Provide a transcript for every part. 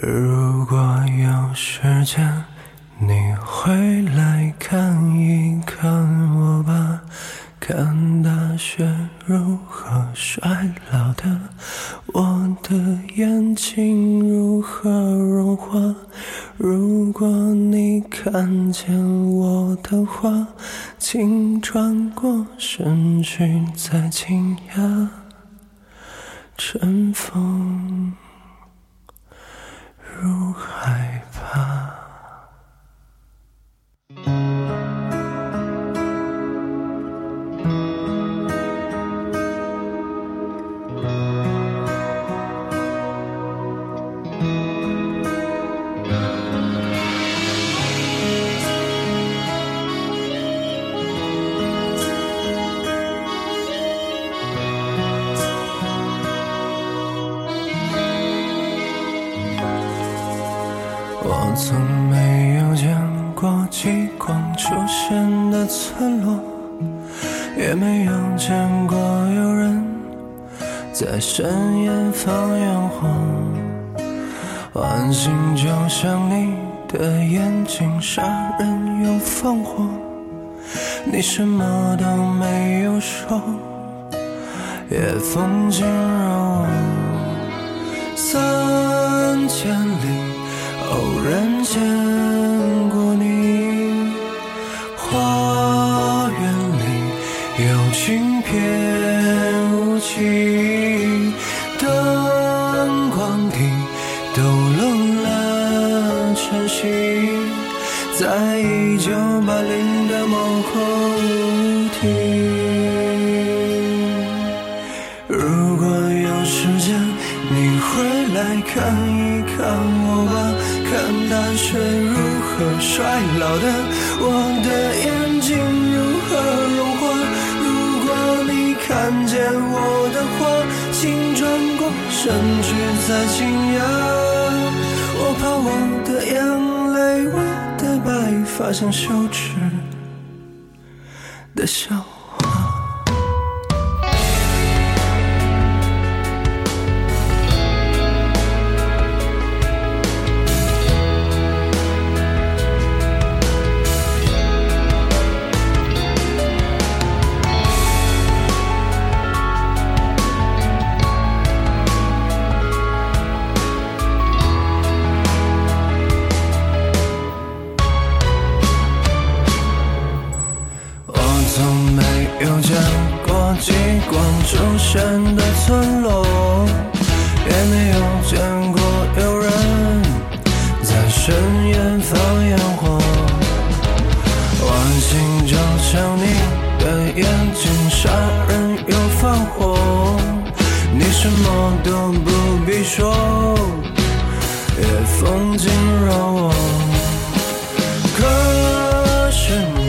如果有时间，你会来看一看我吧，看大雪如何衰老的，我的眼睛如何融化。如果你看见我的话，请转过身去，再惊讶。尘封。如害怕。深的村落，也没有见过有人在深夜放烟火。晚星就像你的眼睛，杀人又放火，你什么都没有说，夜风惊扰我三千里。偶然见的笑。什么都不必说，夜风惊扰我。可是。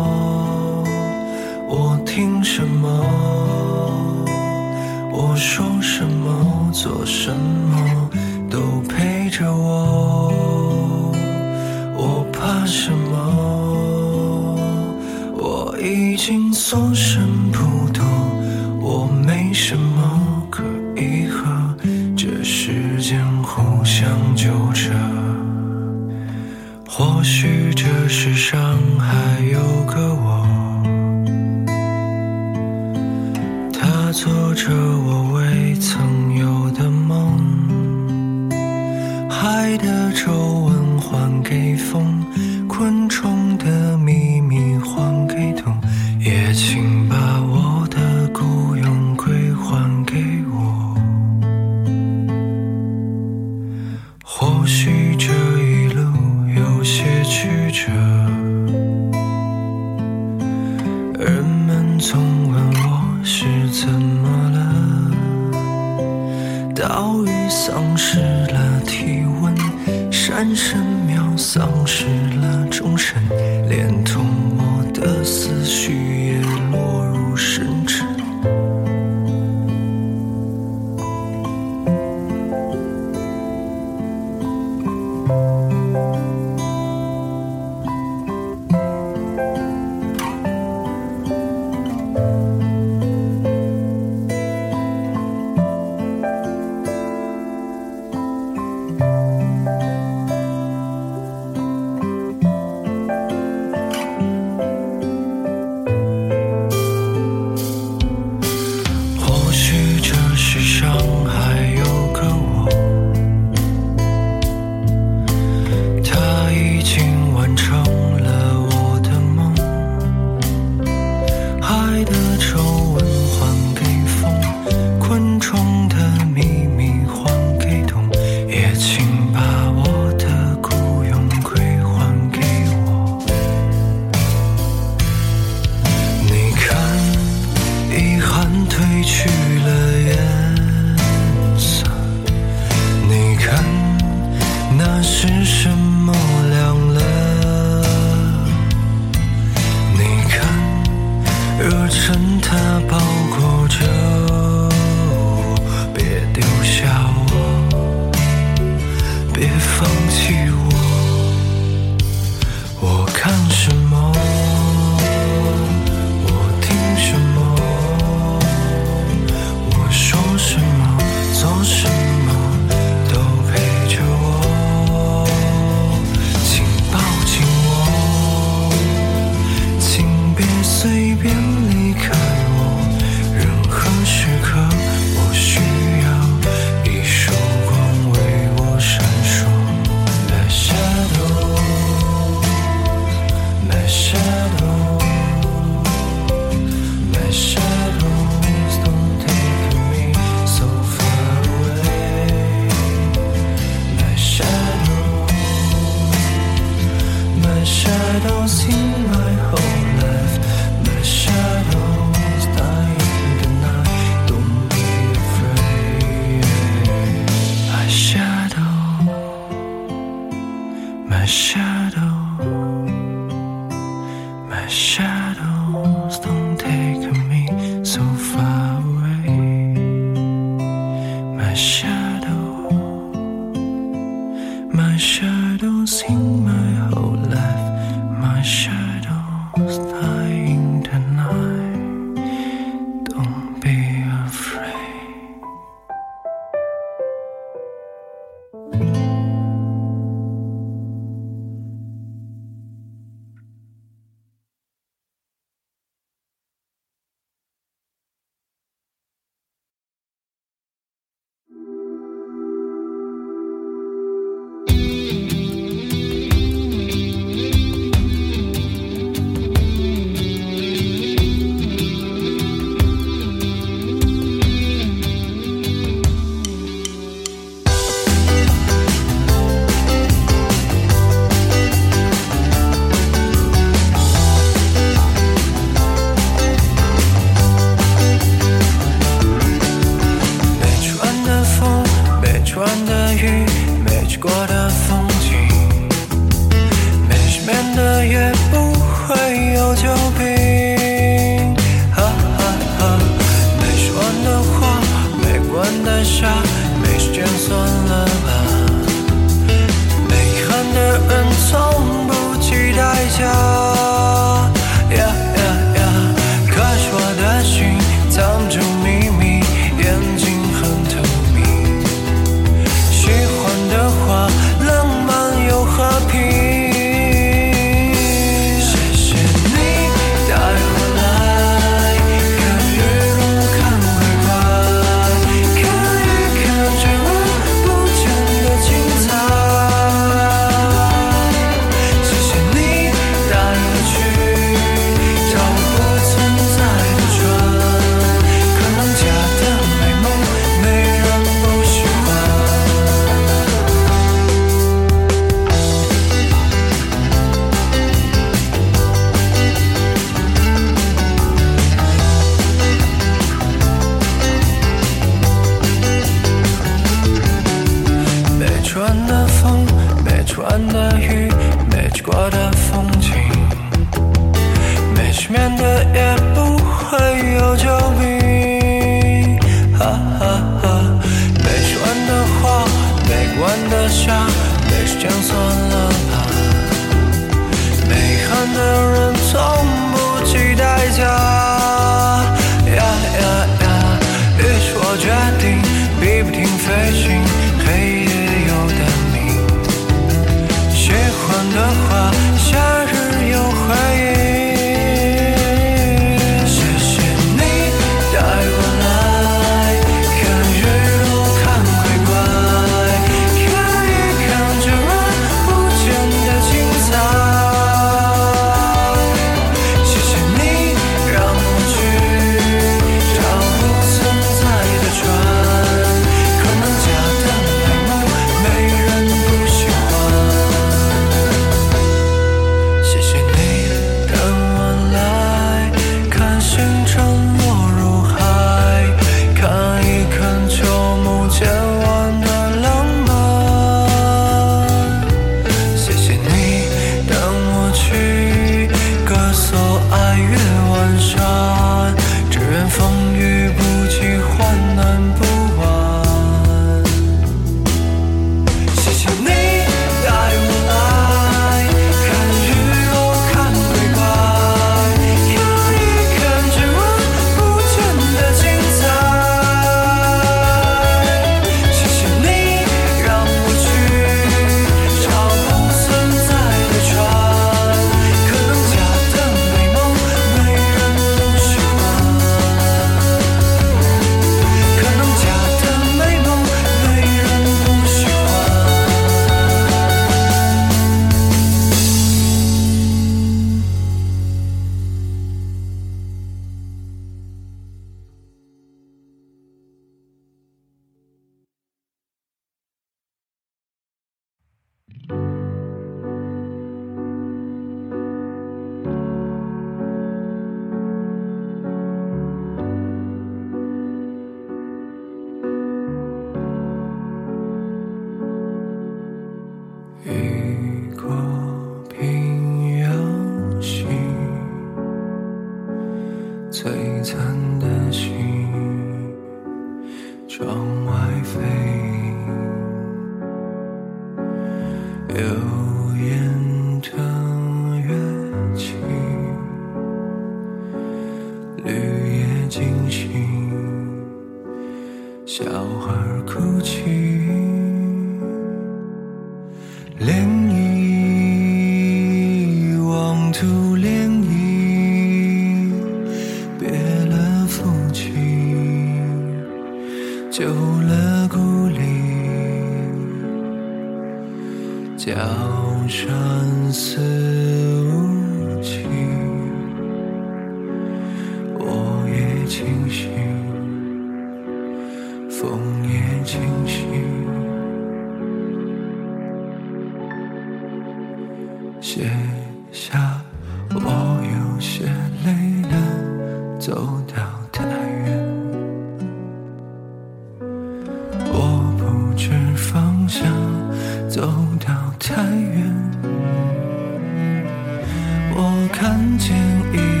见一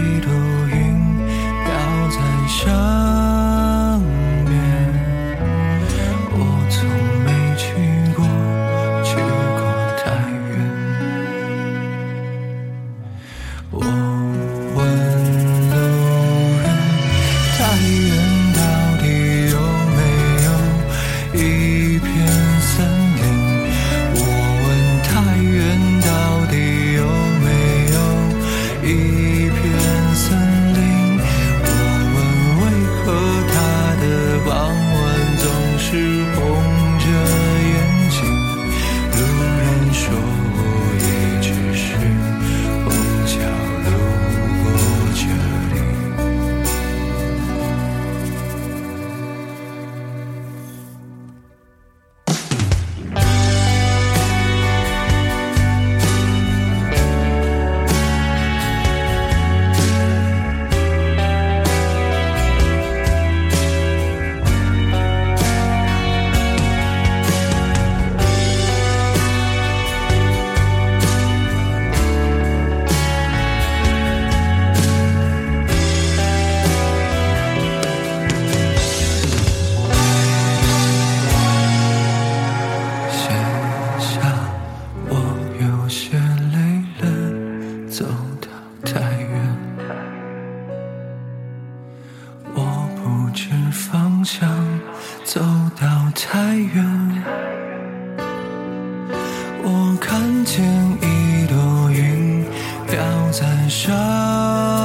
是方向，走到太远。我看见一朵云飘在上。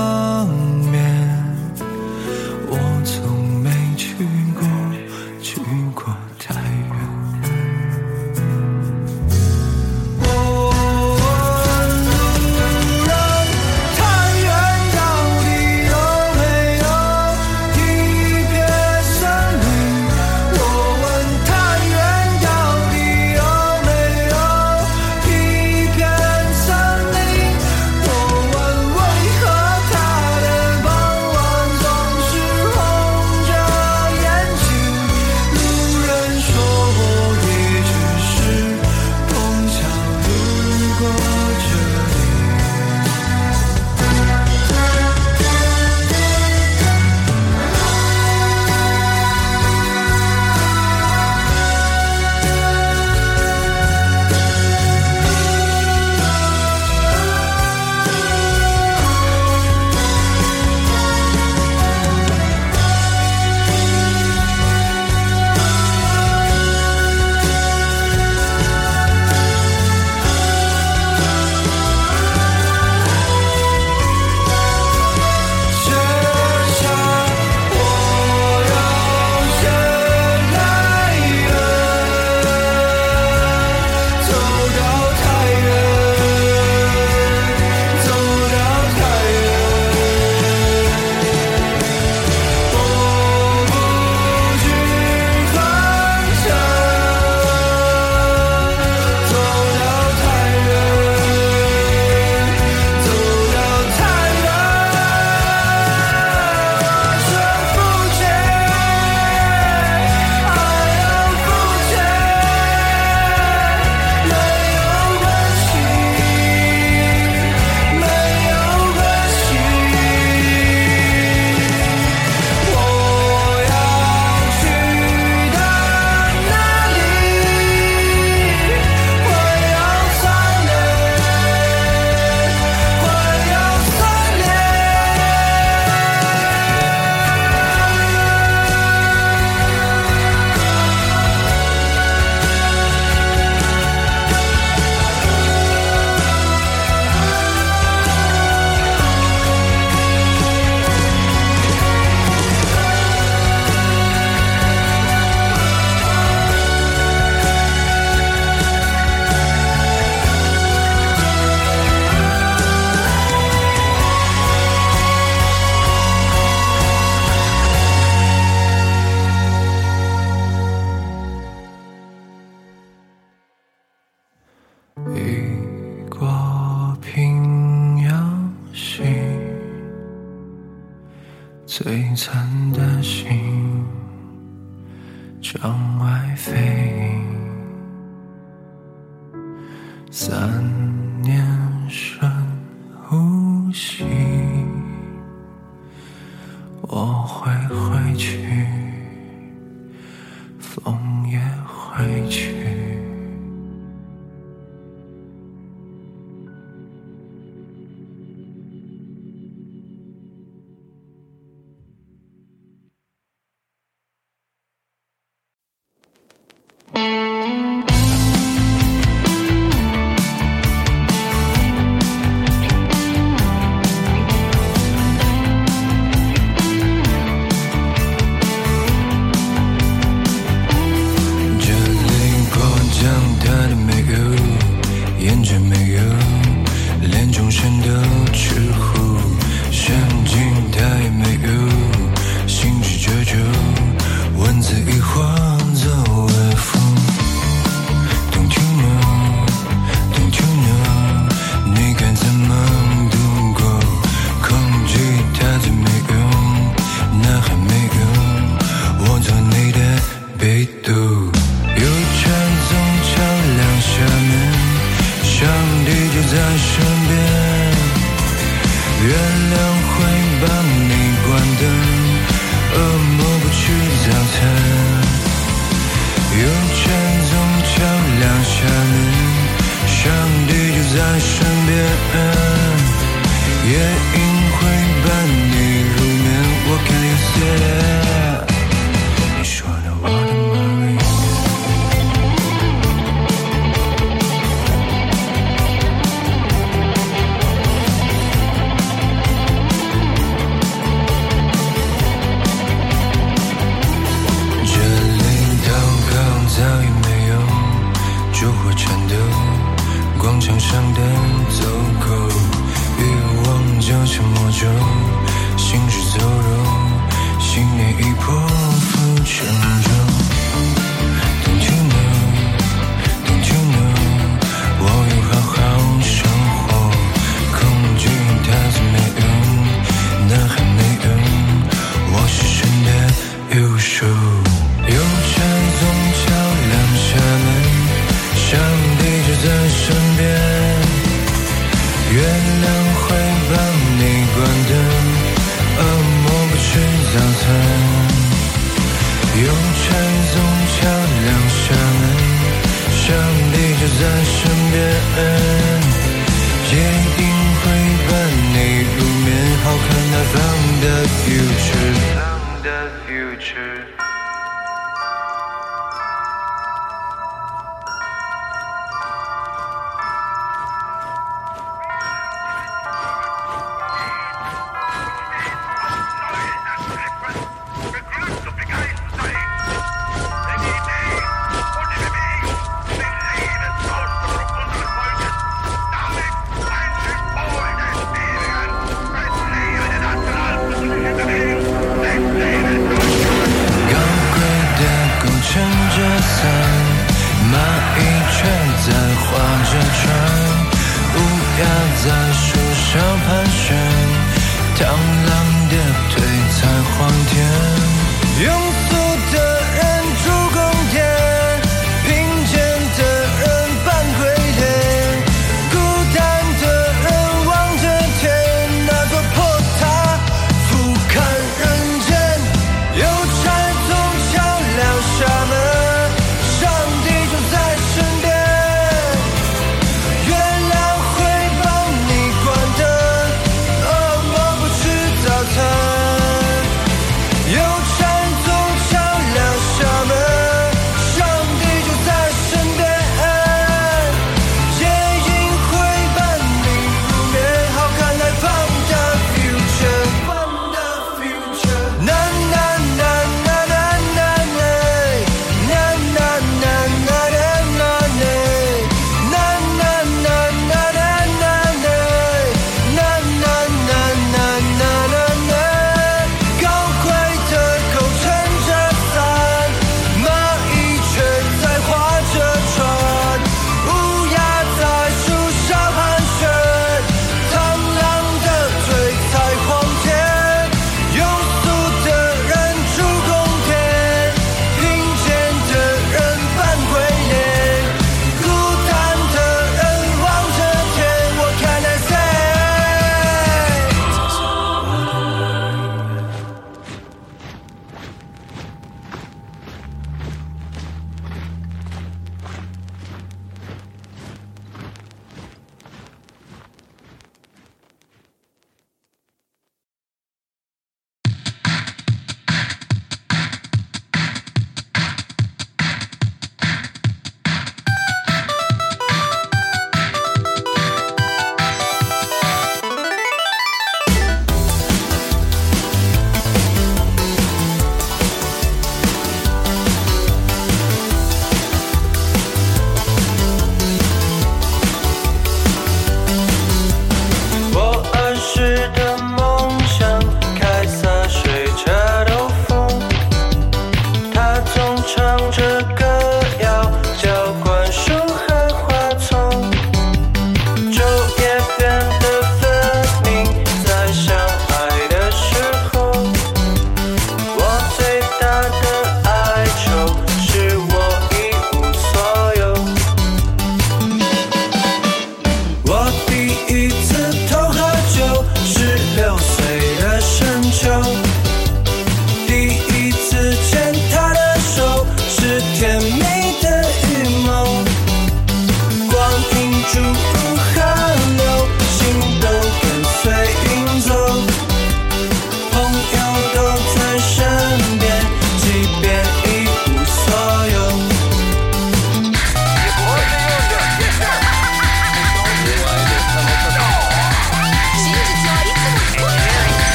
璀璨的星窗外飞散他们上帝就在身边夜莺会伴你入眠 what can you say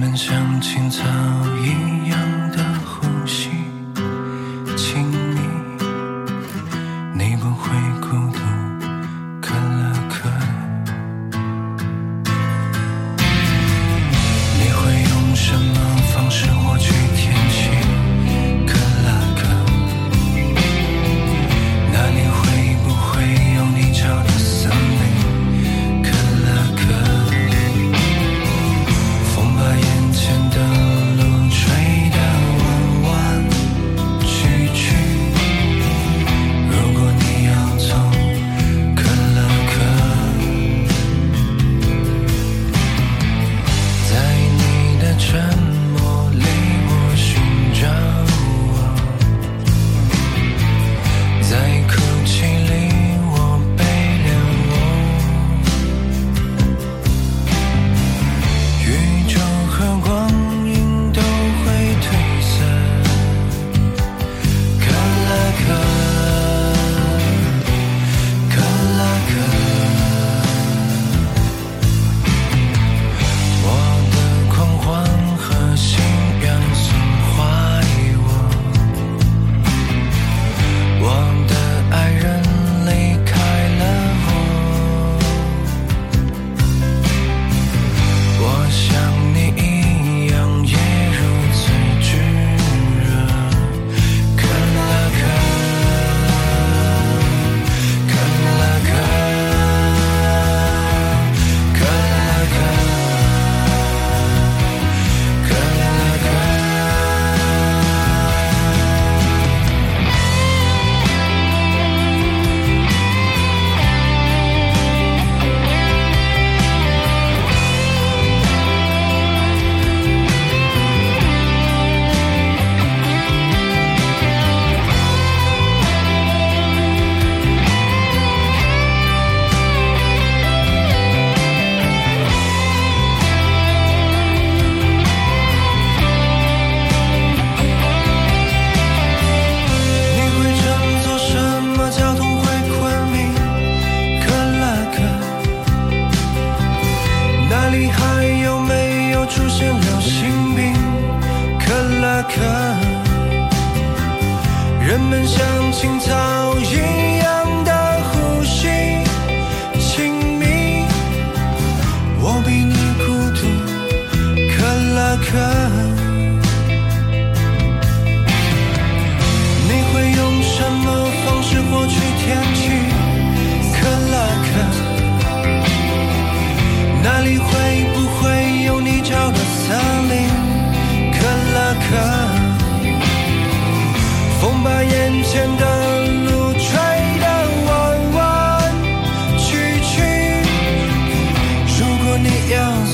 们像青草一样。果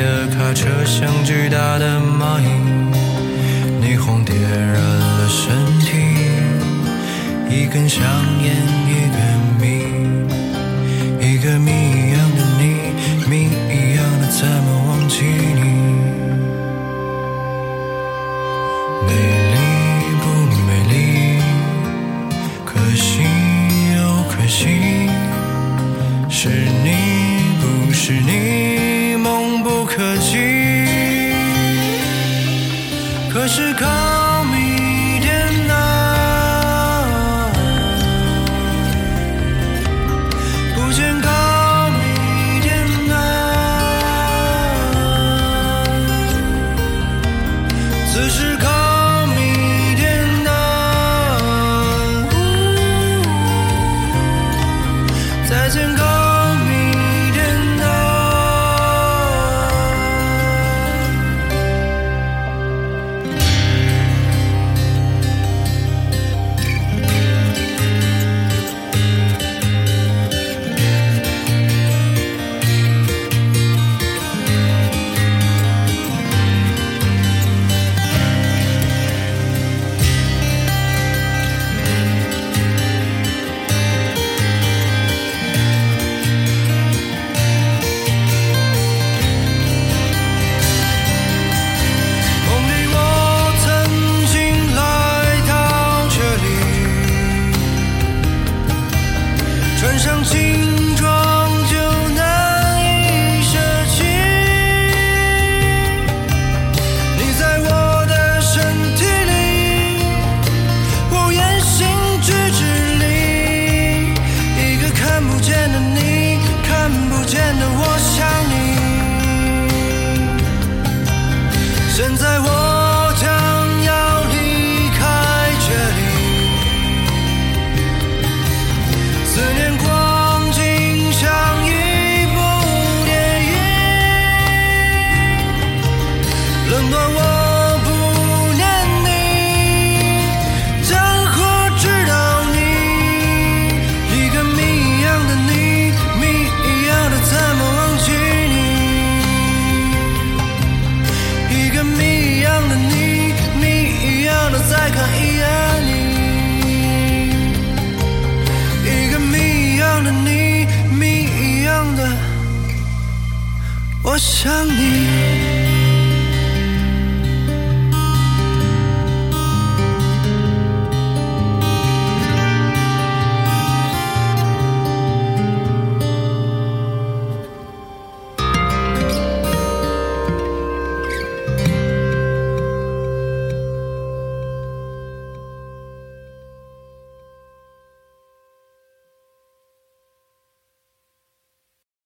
的卡车像巨大的蚂蚁，霓虹点燃了身体，一根香烟一个谜，一个谜一样的你，谜一样的怎么忘记你，美丽不美丽，可惜又可惜，是你不是你。可是，可。